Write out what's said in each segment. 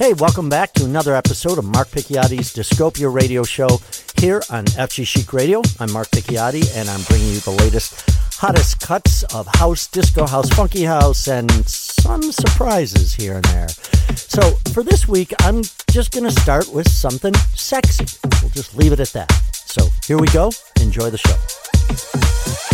Hey, welcome back to another episode of Mark Picchiotti's Discopia Radio Show here on FG Chic Radio. I'm Mark Picchiotti, and I'm bringing you the latest, hottest cuts of house, disco house, funky house, and some surprises here and there. So for this week, I'm just going to start with something sexy. We'll just leave it at that. So here we go. Enjoy the show.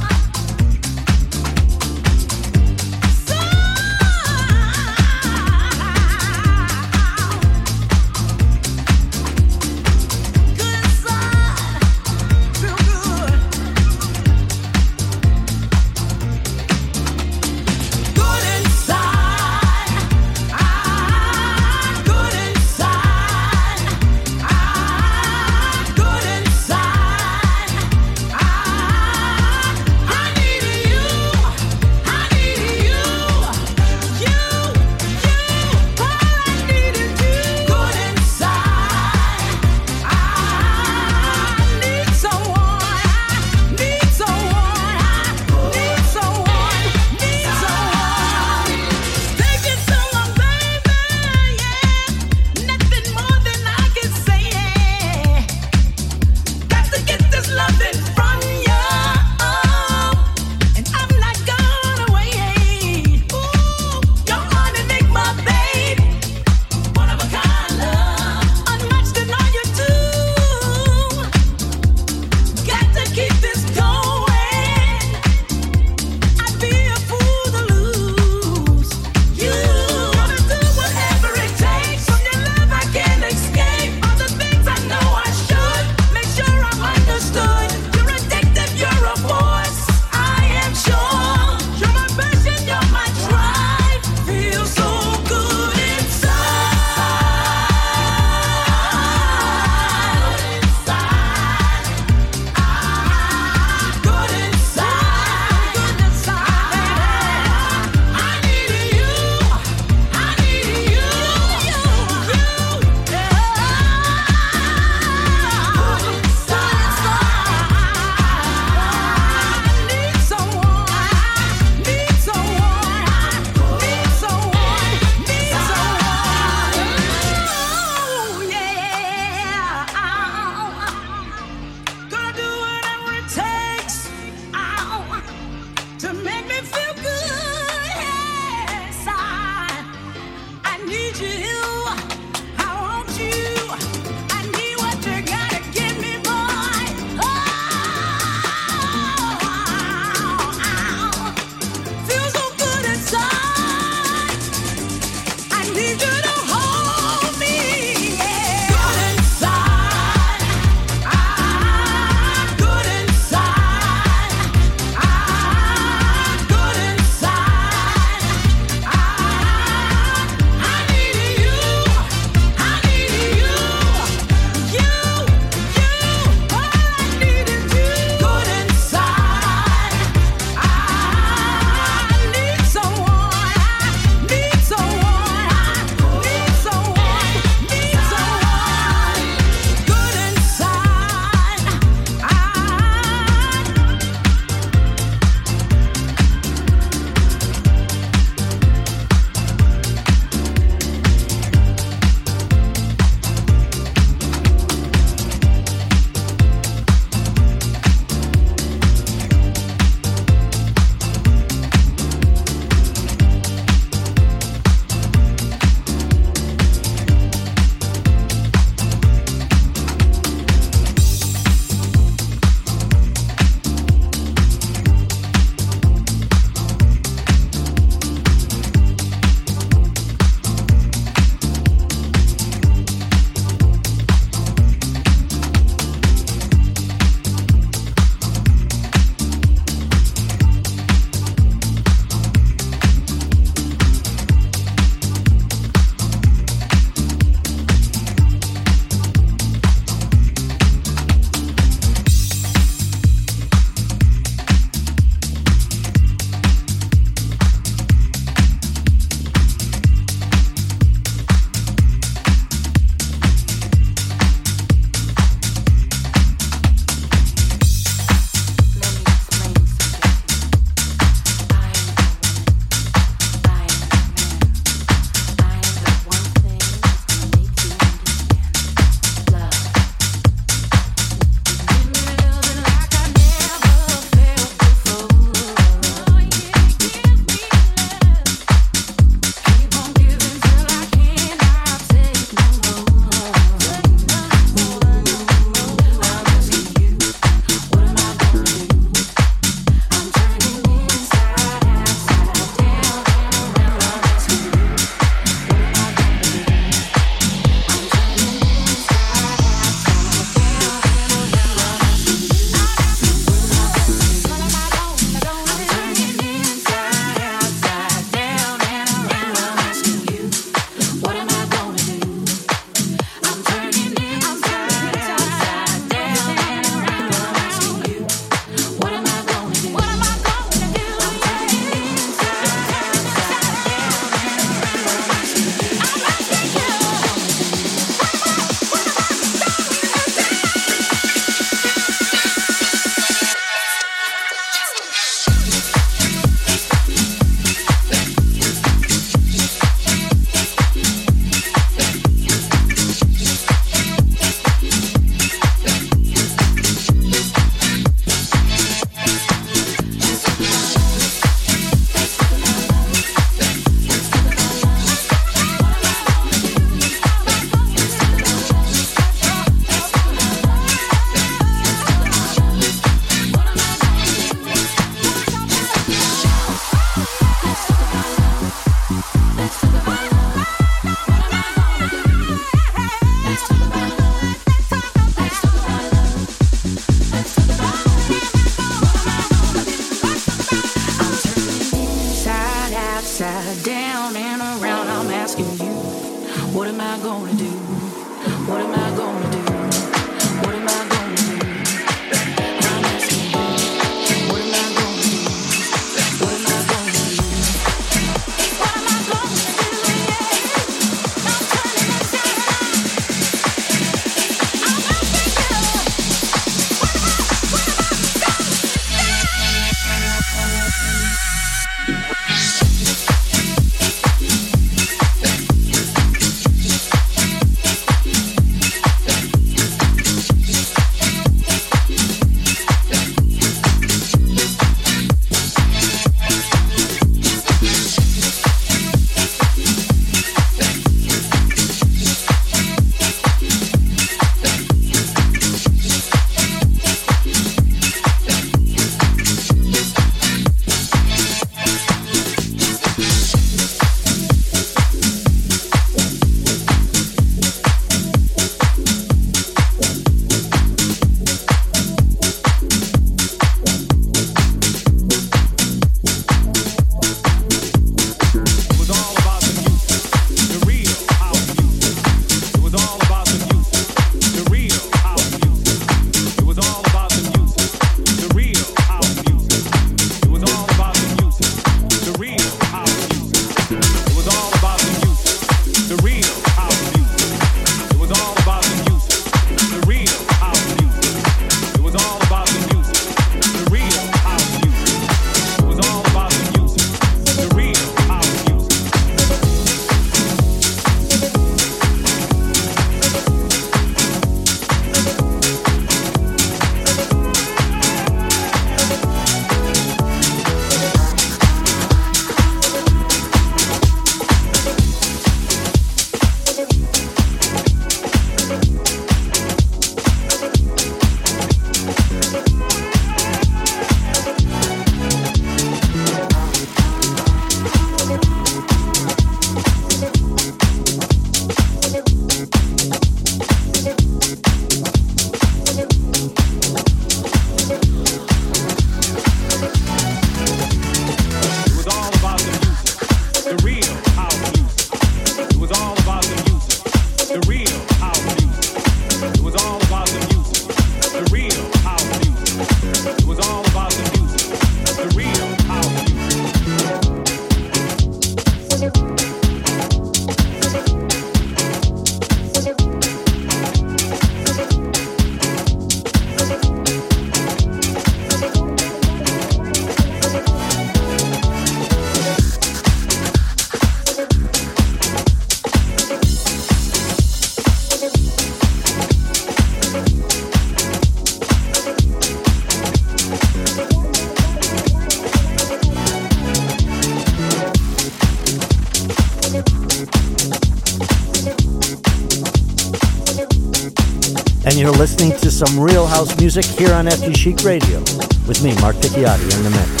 real house music here on FG Chic Radio with me, Mark Picchiotti, in the mix.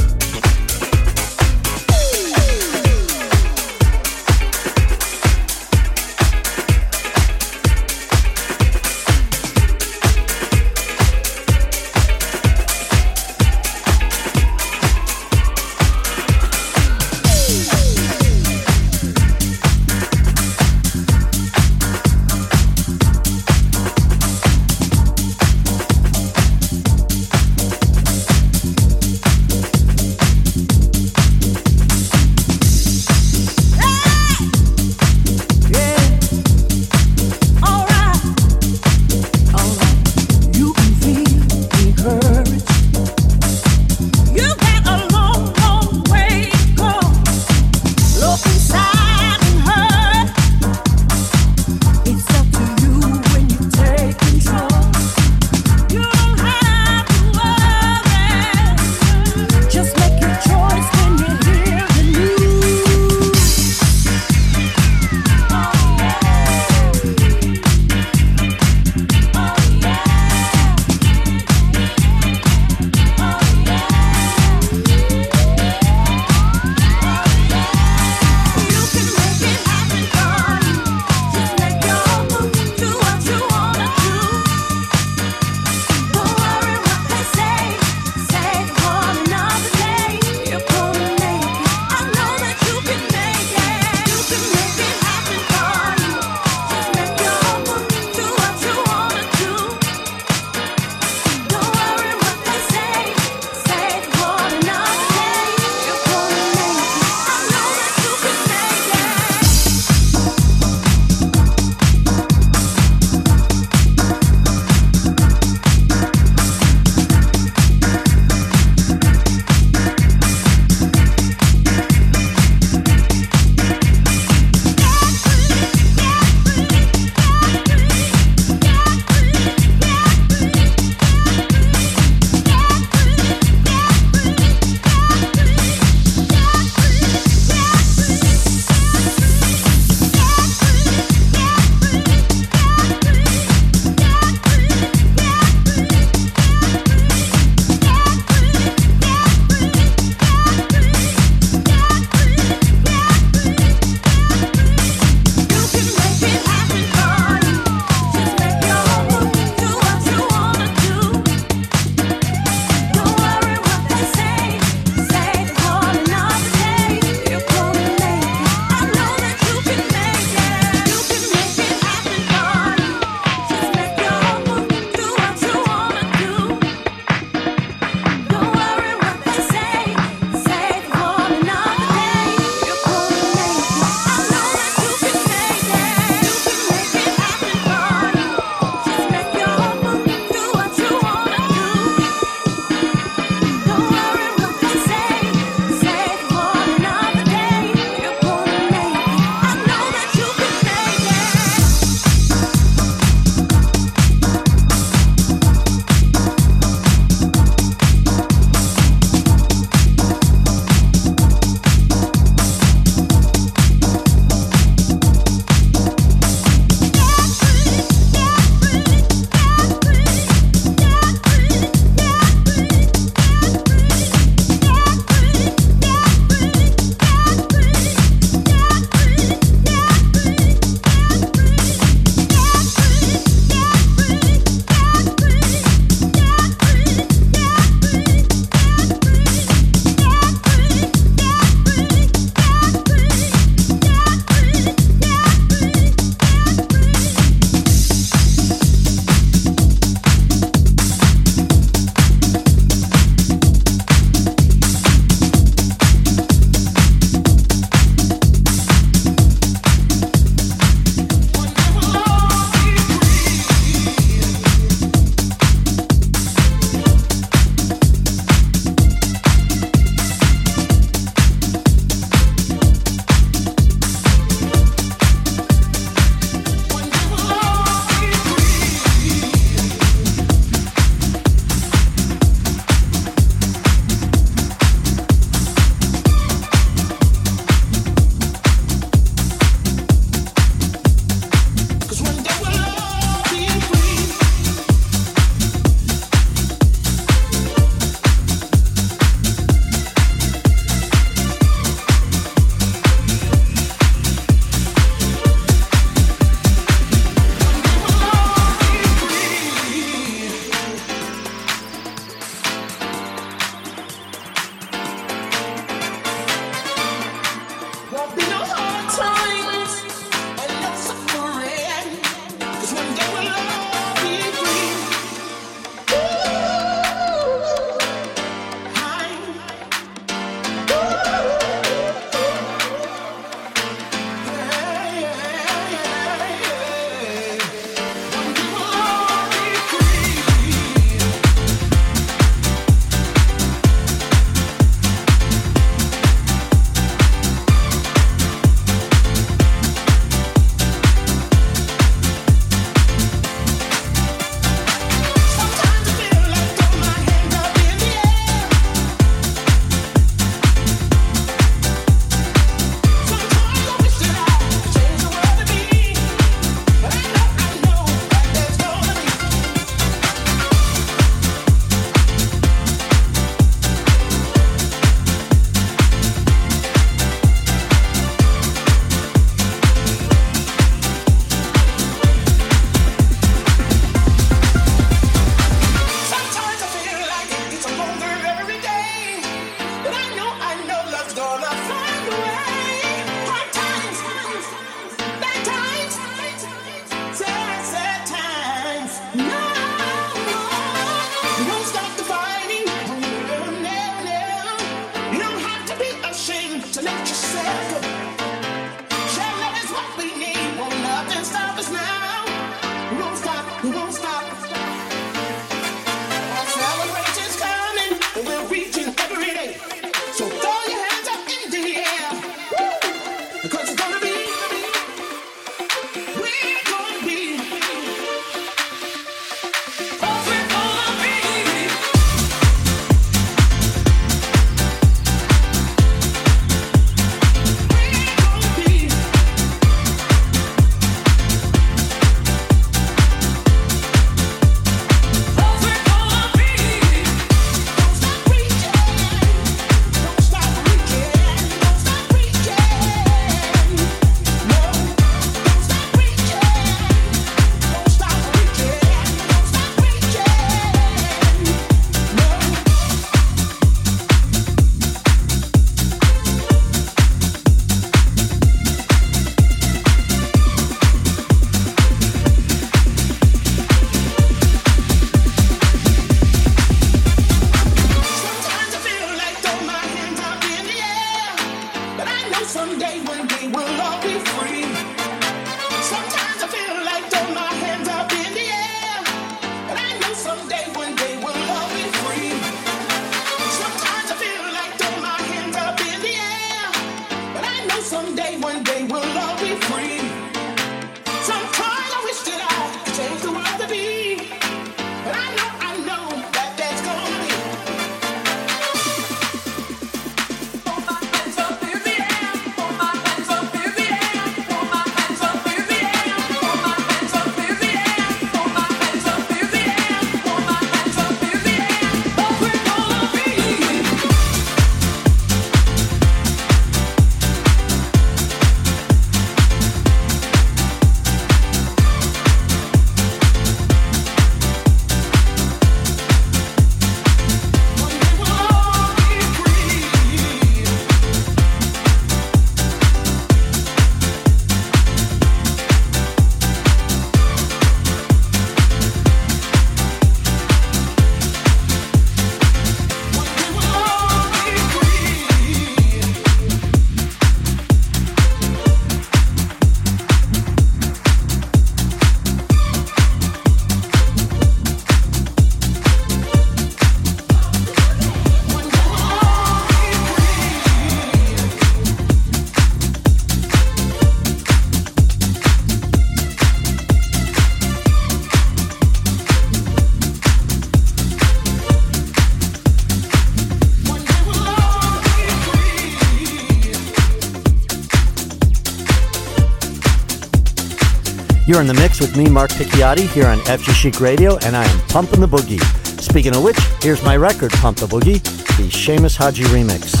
You're in the mix with me, Mark Picchiotti, here on FG Chic Radio, and I am pumping the boogie. Speaking of which, here's my record, Pump the Boogie, the Seamus Haji remix.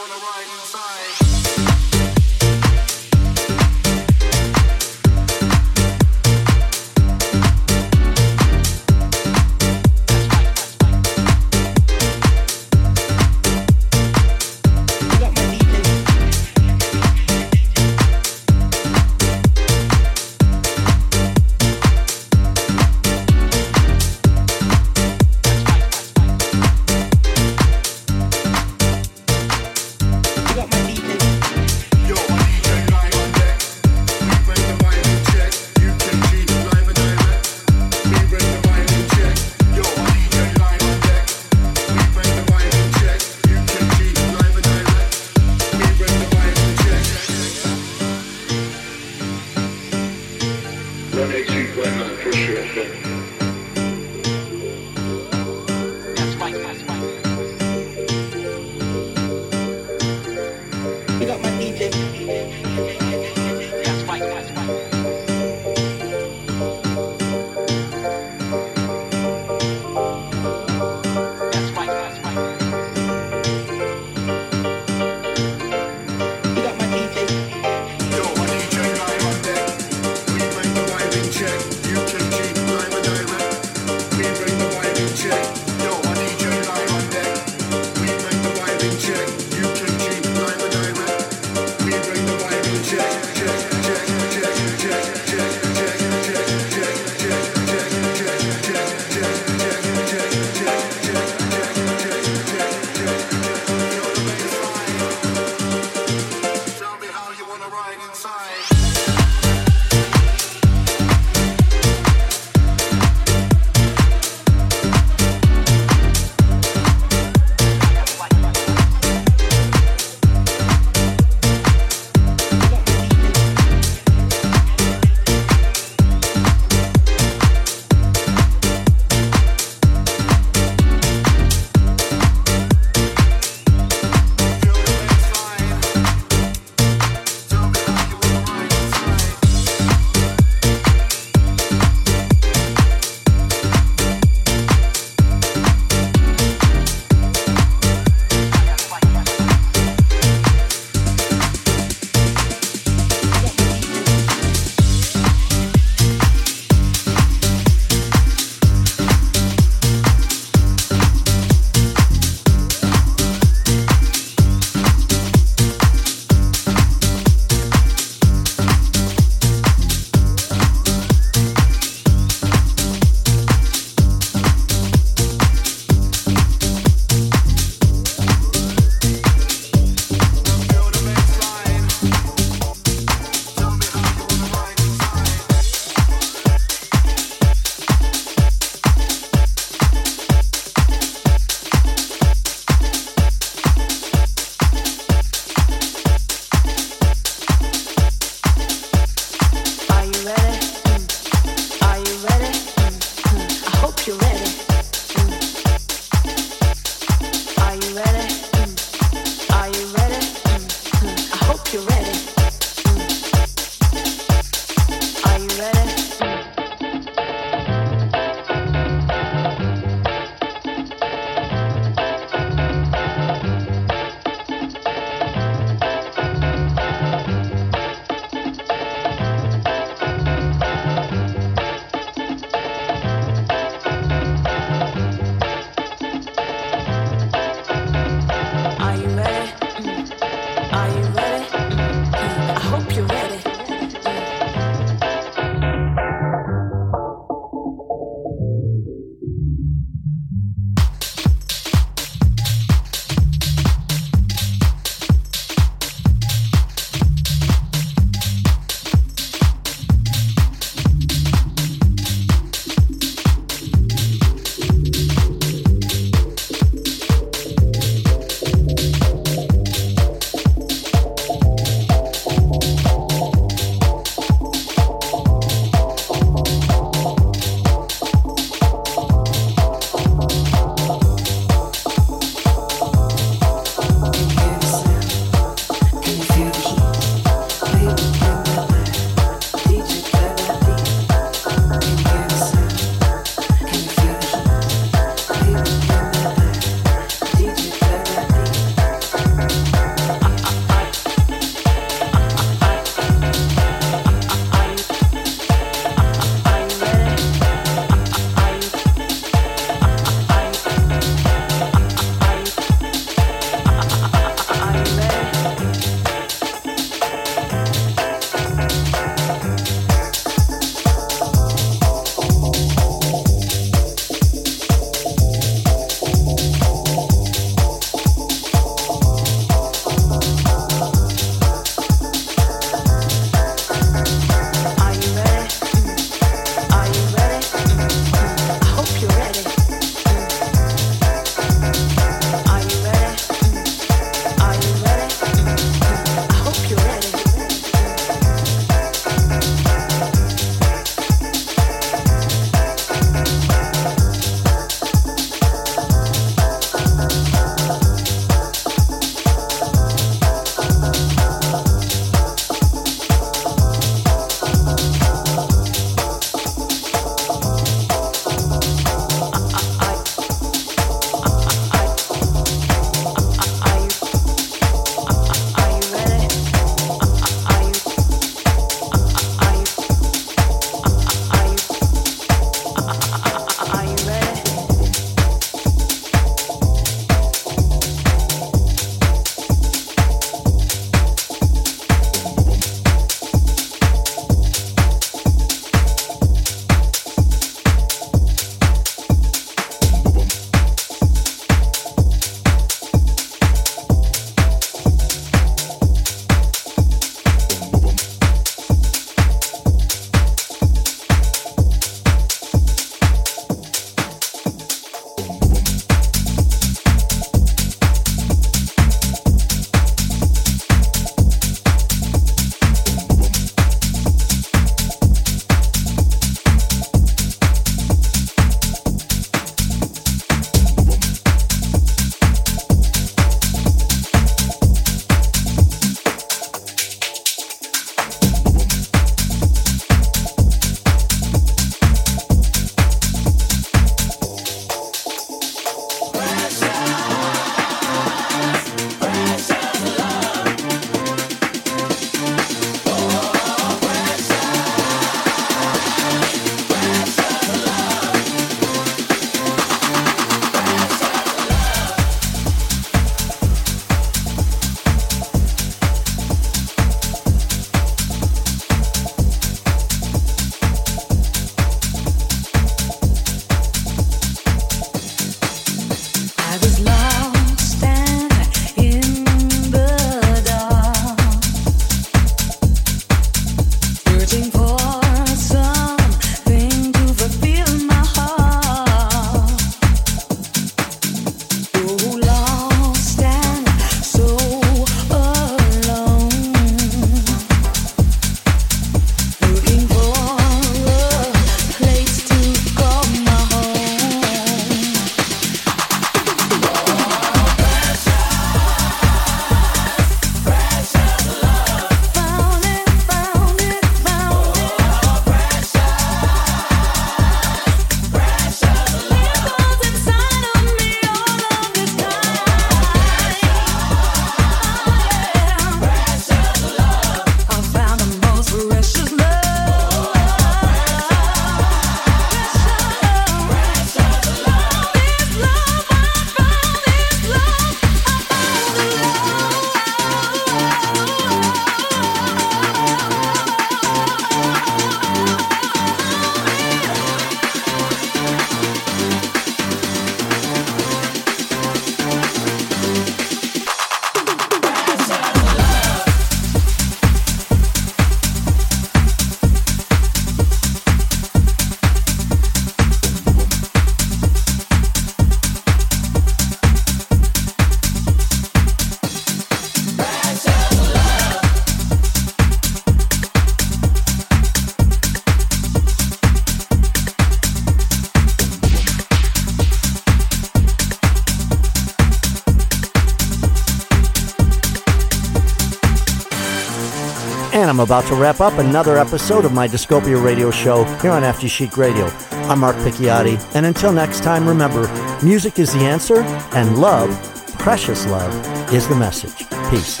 About to wrap up another episode of my Discopia radio show here on FG Chic Radio. I'm Mark Picchiotti, and until next time, remember, music is the answer, and love, precious love, is the message. Peace.